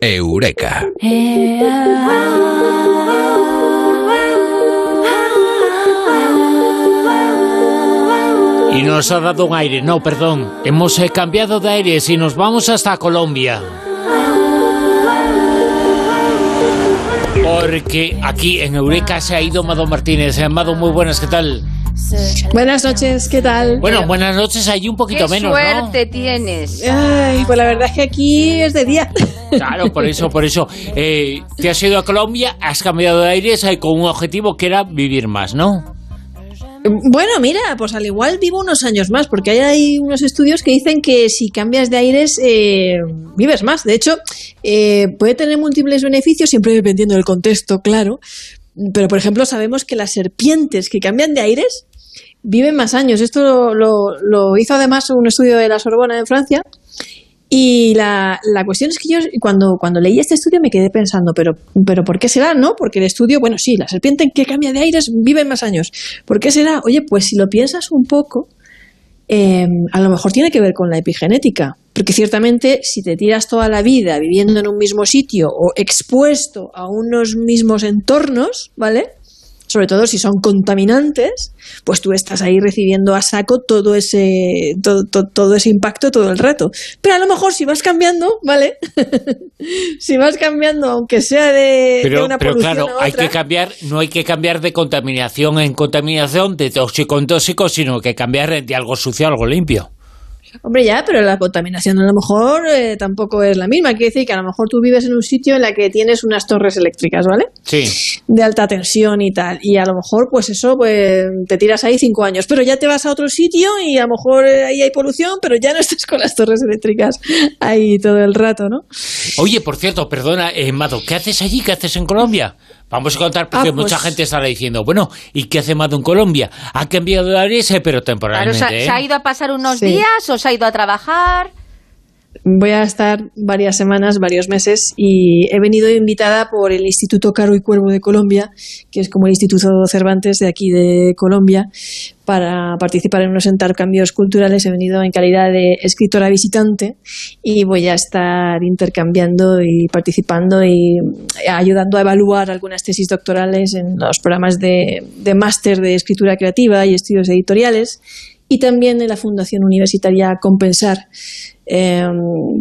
Eureka. Y nos ha dado un aire, no, perdón. Hemos eh, cambiado de aires y nos vamos hasta Colombia. Porque aquí en Eureka se ha ido Mado Martínez. Eh, Mado, muy buenas, ¿qué tal? Buenas noches, ¿qué tal? Bueno, buenas noches, ahí un poquito Qué menos, suerte tienes. Ay, pues la verdad es que aquí es de día. Claro, por eso, por eso. Eh, te has ido a Colombia, has cambiado de aires con un objetivo que era vivir más, ¿no? Bueno, mira, pues al igual vivo unos años más, porque hay, hay unos estudios que dicen que si cambias de aires eh, vives más. De hecho, eh, puede tener múltiples beneficios, siempre dependiendo del contexto, claro. Pero, por ejemplo, sabemos que las serpientes que cambian de aires viven más años. Esto lo, lo- lo hizo además un estudio de la Sorbona en Francia. Y la, la cuestión es que yo cuando, cuando leí este estudio me quedé pensando, pero, pero ¿por qué será? ¿No? Porque el estudio, bueno, sí, la serpiente que cambia de aires vive más años. ¿Por qué será? Oye, pues si lo piensas un poco, eh, a lo mejor tiene que ver con la epigenética. Porque ciertamente si te tiras toda la vida viviendo en un mismo sitio o expuesto a unos mismos entornos, ¿vale? Sobre todo si son contaminantes, pues tú estás ahí recibiendo a saco todo ese, todo, todo- todo ese impacto todo el rato. Pero a lo mejor si vas cambiando, ¿vale? si vas cambiando, aunque sea de, de Pero, una pero claro, a hay que cambiar, no hay que cambiar de contaminación en contaminación, de tóxico en tóxico, sino que cambiar de algo sucio a algo limpio. Hombre, ya, pero la contaminación a lo mejor eh, tampoco es la misma. Quiere decir que a lo mejor tú vives en un sitio en la que tienes unas torres eléctricas, ¿vale? Sí. De alta tensión y tal. Y a lo mejor, pues eso, pues te tiras ahí cinco años. Pero ya te vas a otro sitio y a lo mejor eh, ahí hay polución, pero ya no estás con las torres eléctricas ahí todo el rato, ¿no? Oye, por cierto, perdona, eh, Mado, ¿qué haces allí? ¿Qué haces en Colombia? Vamos a contar porque Ah, pues- mucha gente estará diciendo, bueno, ¿y qué hace Mado en Colombia? Ha cambiado de eh, pero Claro, temporalmente. ¿se, ha- ¿eh? se ha ido a pasar unos Sí. días o se ha ido a trabajar? Voy a estar varias semanas, varios meses y he venido invitada por el Instituto Caro y Cuervo de Colombia, que es como el Instituto Cervantes de aquí de Colombia, para participar en unos intercambios culturales. He venido en calidad de escritora visitante y voy a estar intercambiando y participando y ayudando a evaluar algunas tesis doctorales en los programas de, de máster de escritura creativa y estudios editoriales y también en la Fundación Universitaria Compensar, eh,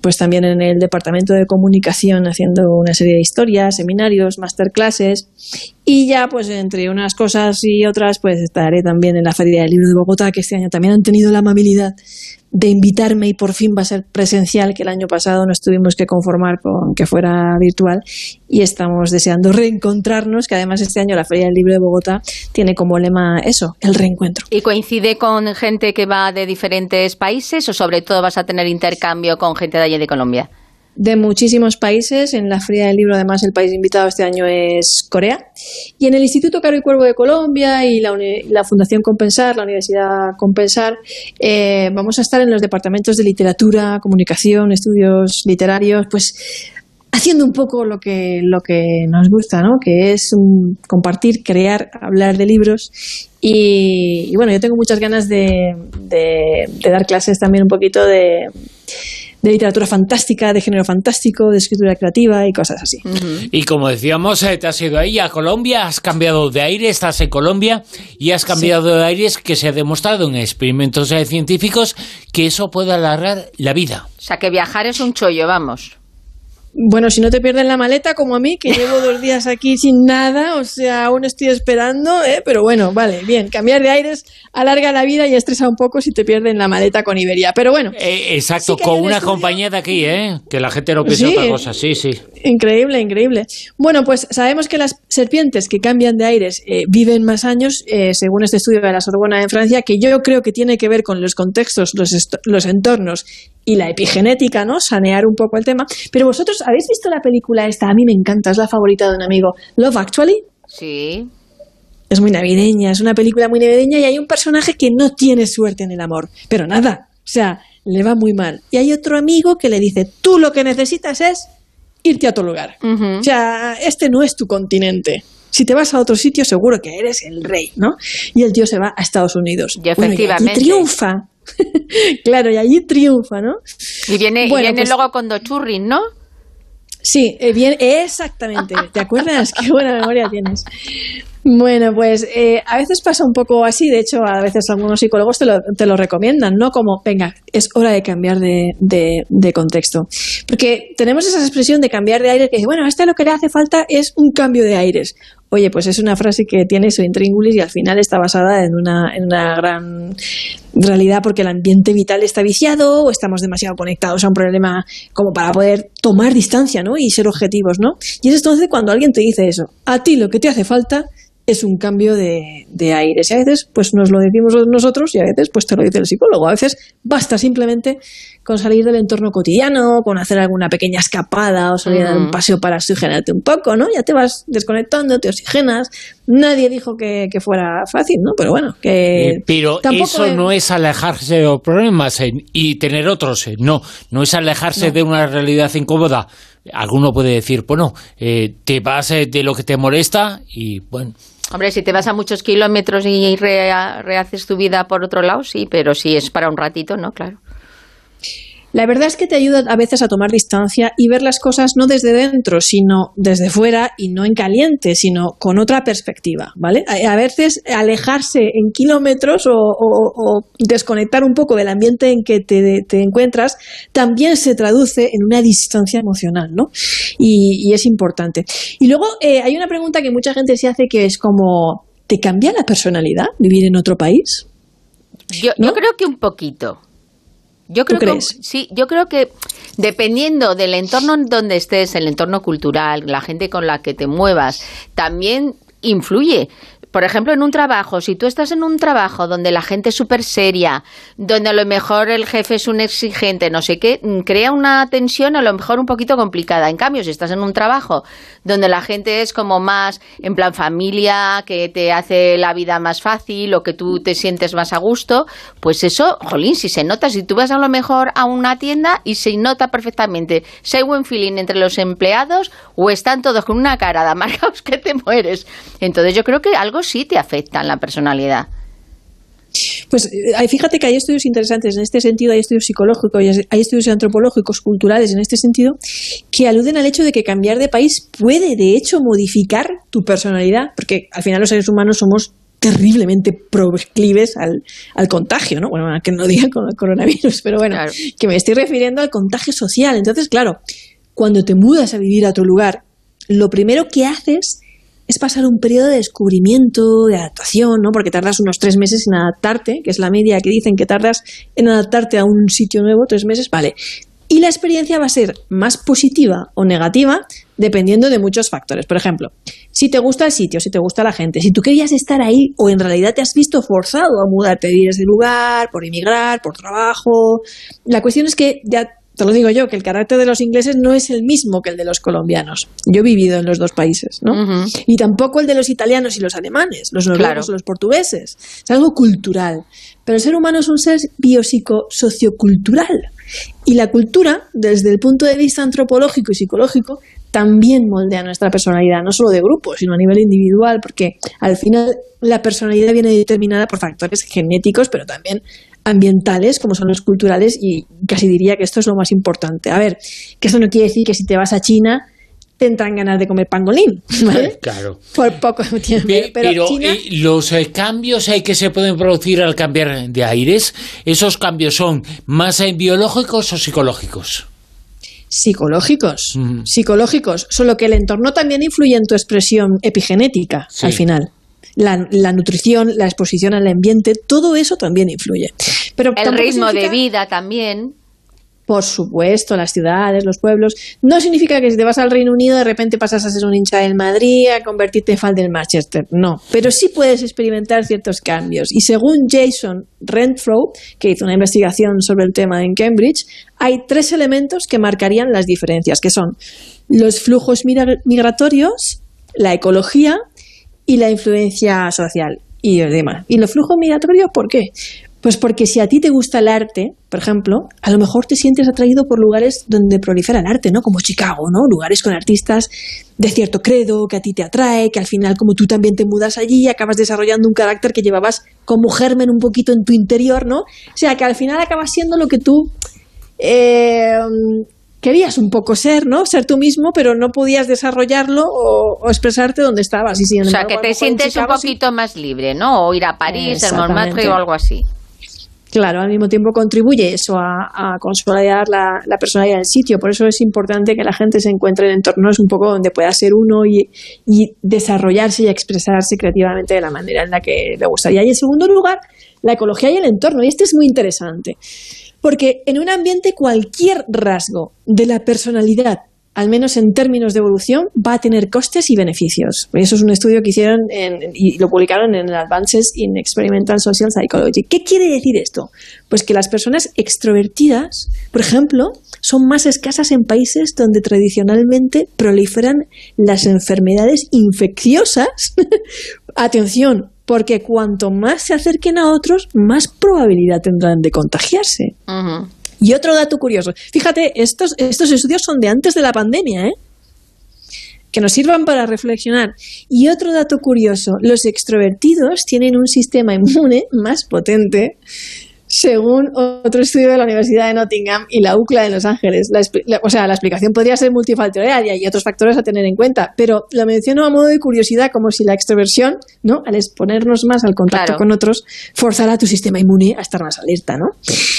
pues también en el Departamento de Comunicación haciendo una serie de historias, seminarios, masterclasses y ya pues entre unas cosas y otras pues estaré también en la Feria del Libro de Bogotá que este año también han tenido la amabilidad de invitarme y por fin va a ser presencial, que el año pasado nos tuvimos que conformar con que fuera virtual y estamos deseando reencontrarnos, que además este año la Feria del Libro de Bogotá tiene como lema eso, el reencuentro. ¿Y coincide con gente que va de diferentes países o sobre todo vas a tener intercambio con gente de allí de Colombia? de muchísimos países. En la Feria del Libro, además, el país invitado este año es Corea. Y en el Instituto Caro y Cuervo de Colombia y la, la Fundación Compensar, la Universidad Compensar, eh, vamos a estar en los departamentos de literatura, comunicación, estudios literarios, pues haciendo un poco lo que, lo que nos gusta, ¿no? Que es um, compartir, crear, hablar de libros. Y, y bueno, yo tengo muchas ganas de, de- de dar clases también un poquito de, de literatura fantástica, de género fantástico, de escritura creativa y cosas así. Y como decíamos, eh, te has ido ahí a Colombia, has cambiado de aire, estás en Colombia y has cambiado de aires que se ha demostrado en experimentos eh, científicos que eso puede alargar la vida. O sea, que viajar es un chollo, vamos. Bueno, si no te pierden la maleta como a mí, que llevo dos días aquí sin nada, o sea, aún estoy esperando, ¿eh? pero bueno, vale, bien, cambiar de aires alarga la vida y estresa un poco si te pierden la maleta con Iberia, pero bueno, Eh, exacto, Sí con un una estudio- compañía de aquí, ¿eh? Que la gente no piensa Sí. otra cosa, sí, sí. Increíble, increíble. Bueno, pues sabemos que las serpientes que cambian de aires eh, viven más años, eh, según este estudio de la Sorbona en Francia, que yo creo que tiene que ver con los contextos, los, los entornos y la epigenética, ¿no? Sanear un poco el tema. Pero vosotros, ¿habéis visto la película esta? A mí me encanta, es la favorita de un amigo. Love Actually. Sí. Es muy navideña, es una película muy navideña y hay un personaje que no tiene suerte en el amor. Pero nada, o sea, le va muy mal. Y hay otro amigo que le dice, tú lo que necesitas es irte a otro lugar. O sea, este no es tu continente. Si te vas a otro sitio, seguro que eres el rey, ¿no? Y el tío se va a Estados Unidos. Y Bueno, efectivamente. allí triunfa. claro, y allí triunfa, ¿no? Y viene, y viene pues- luego con dos churris, ¿no? Sí, eh, bien, exactamente. ¿Te acuerdas? Qué buena memoria tienes. Bueno, pues eh, a veces pasa un poco así, de hecho a veces algunos psicólogos te lo, te lo recomiendan, ¿no? Como, venga, es hora de cambiar de, de, contexto. Porque tenemos esa expresión de cambiar de aire que dice, bueno, a este lo que le hace falta es un cambio de aires. Oye, pues es una frase que tiene su intríngulis y al final está basada en una, en una gran realidad porque el ambiente vital está viciado o estamos demasiado conectados a un problema como para poder tomar distancia, ¿no? Y ser objetivos, ¿no? Y es entonces cuando alguien te dice eso, a ti lo que te hace falta es un cambio de, de aires. Y a veces pues nos lo decimos nosotros y a veces pues te lo dice el psicólogo. A veces basta simplemente con salir del entorno cotidiano, con hacer alguna pequeña escapada o salir a dar un paseo para oxigenarte un poco, ¿no? Ya te vas desconectando, te oxigenas. Nadie dijo que, fuera fácil, ¿no? Pero bueno, que... Eh, pero eso no es alejarse de los problemas y tener otros. no, no es alejarse de una realidad incómoda. Alguno puede decir, bueno, eh, te vas eh, de lo que te molesta y bueno... Hombre, si te vas a muchos kilómetros y rehaces tu vida por otro lado, sí, pero si es para un ratito, no, claro. La verdad es que te ayuda a veces a tomar distancia y ver las cosas no desde dentro, sino desde fuera y no en caliente, sino con otra perspectiva, ¿vale? A veces alejarse en kilómetros o, desconectar un poco del ambiente en que te, encuentras también se traduce en una distancia emocional, ¿no? Y, es importante. Y luego eh, hay una pregunta que mucha gente se hace que es como, ¿te cambia la personalidad vivir en otro país? Yo, yo creo que un poquito. Yo creo que sí, yo creo que dependiendo del entorno en donde estés, el entorno cultural, la gente con la que te muevas, también influye por ejemplo, en un trabajo, si tú estás en un trabajo donde la gente es súper seria, donde a lo mejor el jefe es un exigente, no sé qué, mm, crea una tensión a lo mejor un poquito complicada. En cambio, si estás en un trabajo donde la gente es como más en plan familia, que te hace la vida más fácil o que tú te sientes más a gusto, pues eso, jolín, si se nota, si tú vas a lo mejor a una tienda y se nota perfectamente si hay buen feeling entre los empleados o están todos con una cara de amargados que te mueres. Entonces yo creo que algo sí te afectan la personalidad. Pues eh, fíjate que hay estudios interesantes en este sentido, hay estudios psicológicos, hay estudios antropológicos, culturales en este sentido, que aluden al hecho de que cambiar de país puede de hecho modificar tu personalidad, porque al final los seres humanos somos terriblemente proclives al, al contagio, ¿no? Bueno, que no diga con el coronavirus, pero bueno, que me estoy refiriendo al contagio social. Entonces, claro, cuando te mudas a vivir a otro lugar, lo primero que haces es pasar un periodo de descubrimiento, de adaptación, ¿no? Porque tardas unos tres meses en adaptarte, que es la media que dicen que tardas en adaptarte a un sitio nuevo, tres meses, vale. Y la experiencia va a ser más positiva o negativa dependiendo de muchos factores. Por ejemplo, si te gusta el sitio, si te gusta la gente, si tú querías estar ahí o en realidad te has visto forzado a mudarte de ese lugar, por emigrar, por trabajo. La cuestión es que ya te lo digo yo, que el carácter de los ingleses no es el mismo que el de los colombianos. Yo he vivido en los dos países, ¿no? Y tampoco el de los italianos y los alemanes, los noruegos o los portugueses. Es algo cultural. Pero el ser humano es un ser biopsico-sociocultural. Y la cultura, desde el punto de vista antropológico y psicológico, también moldea nuestra personalidad, no solo de grupo, sino a nivel individual, porque al final la personalidad viene determinada por factores genéticos, pero también ambientales como son los culturales y casi diría que esto es lo más importante. A ver, que eso no quiere decir que si te vas a China te entran ganas de comer pangolín, ¿vale? Claro. Por poco tiempo. Pero, eh, los eh, cambios hay que se pueden producir al cambiar de aires, ¿esos cambios son más eh, biológicos o psicológicos? Psicológicos, psicológicos, solo que el entorno también influye en tu expresión epigenética al final la, nutrición, la exposición al ambiente, todo eso también influye. Pero el ritmo de vida también. Por supuesto, las ciudades, los pueblos. No significa que si te vas al Reino Unido de repente pasas a ser un hincha del Madrid, a convertirte en fan del Manchester. No, pero sí puedes experimentar ciertos cambios. Y según Jason Renfro, que hizo una investigación sobre el tema en Cambridge, hay tres elementos que marcarían las diferencias, que son los flujos migratorios, la ecología y la influencia social y demás. ¿Y los flujos migratorios por qué? Pues porque si a ti te gusta el arte, por ejemplo, a lo mejor te sientes atraído por lugares donde prolifera el arte, ¿no? Como Chicago, ¿no? Lugares con artistas de cierto credo que a ti te atrae, que al final como tú también te mudas allí, acabas desarrollando un carácter que llevabas como germen un poquito en tu interior, ¿no? O sea, que al final acabas siendo lo que tú eh, querías un poco ser, ¿no? Ser tú mismo, pero no podías desarrollarlo o, expresarte donde estabas. Y o sea, que te sientes un poquito más libre, ¿no? O ir a París, el Montmartre o algo así. Claro, al mismo tiempo contribuye eso a, consolidar la, personalidad del sitio. Por eso es importante que la gente se encuentre en entornos un poco donde pueda ser uno y, y desarrollarse y expresarse creativamente de la manera en la que le gustaría. Y en segundo lugar, la ecología y el entorno. Y este es muy interesante. Porque en un ambiente cualquier rasgo de la personalidad al menos en términos de evolución, va a tener costes y beneficios. Eso es un estudio que hicieron y lo publicaron en Advances in Experimental Social Psychology. ¿Qué quiere decir esto? Pues que las personas extrovertidas, por ejemplo, son más escasas en países donde tradicionalmente proliferan las enfermedades infecciosas. Atención, porque cuanto más se acerquen a otros, más probabilidad tendrán de contagiarse. Y otro dato curioso, fíjate, estos, estos estudios son de antes de la pandemia, ¿eh? que nos sirvan para reflexionar. Y otro dato curioso, los extrovertidos tienen un sistema inmune más potente según otro estudio de la Universidad de Nottingham y la UCLA de Los Ángeles. o sea, la explicación podría ser multifactorial y hay otros factores a tener en cuenta, pero lo menciono a modo de curiosidad como si la extroversión, ¿no? al exponernos más al contacto con otros, forzara a tu sistema inmune a estar más alerta. ¿no?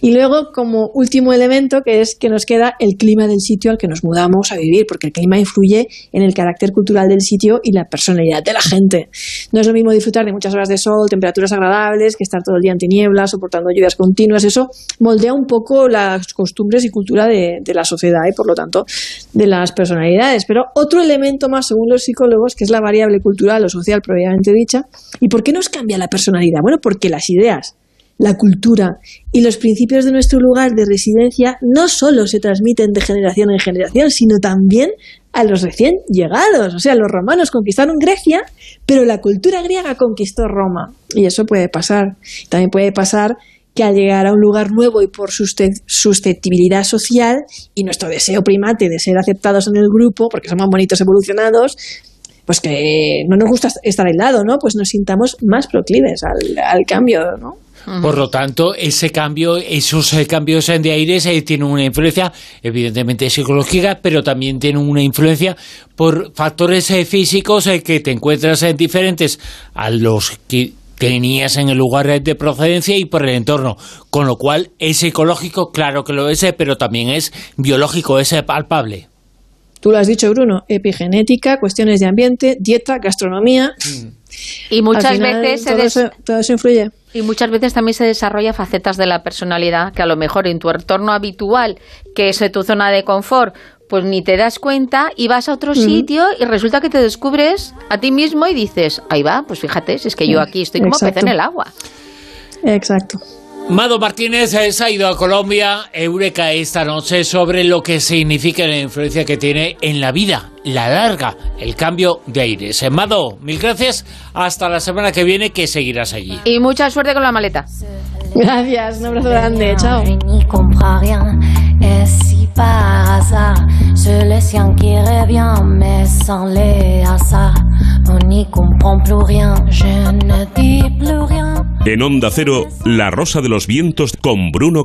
Y luego, como último elemento, que es que nos queda el clima del sitio al que nos mudamos a vivir, porque el clima influye en el carácter cultural del sitio y la personalidad de la gente. No es lo mismo disfrutar de muchas horas de sol, temperaturas agradables, que estar todo el día en tinieblas, soportando lluvias continuas, eso moldea un poco las costumbres y cultura de, la sociedad y, por lo tanto, de las personalidades. Pero otro elemento más, según los psicólogos, que es la variable cultural o social previamente dicha. ¿Y por qué nos cambia la personalidad? Bueno, porque las ideas, la cultura y los principios de nuestro lugar de residencia no solo se transmiten de generación en generación, sino también a los recién llegados. O sea, los romanos conquistaron Grecia, pero la cultura griega conquistó Roma. Y eso puede pasar. También puede pasar que al llegar a un lugar nuevo y por susceptibilidad social y nuestro deseo primate de ser aceptados en el grupo, porque somos bonitos evolucionados, pues que no nos gusta estar aislado, ¿no? Pues nos sintamos más proclives al, cambio, ¿no? Por lo tanto, ese cambio, esos eh, cambios de aires eh, tienen una influencia, evidentemente psicológica, pero también tienen una influencia por factores eh, físicos que te encuentras diferentes a los que tenías en el lugar de procedencia y por el entorno, con lo cual es ecológico, claro que lo es, pero también es biológico, es palpable. Tú lo has dicho, Bruno, epigenética, cuestiones de ambiente, dieta, gastronomía. Mm. Y muchas veces todo eso influye. Y muchas veces también se desarrolla facetas de la personalidad que a lo mejor en tu entorno habitual, que es tu zona de confort, pues ni te das cuenta y vas a otro sitio y resulta que te descubres a ti mismo y dices, ahí va, pues fíjate, si es que yo aquí estoy como pez en el agua. Exacto. Mado Martínez ha ido a Colombia, Eureka, esta noche sobre lo que significa la influencia que tiene en la vida, la larga, el cambio de aires. Mado, mil gracias. Hasta la semana que viene que seguirás allí. Y mucha suerte con la maleta. Gracias, un abrazo grande. Chao. Par hasard. C'est le sien qui revient, mais sans les hasards. On n'y comprend plus rien, je ne dis plus rien. En Onda Cero, La Rosa de los Vientos con Bruno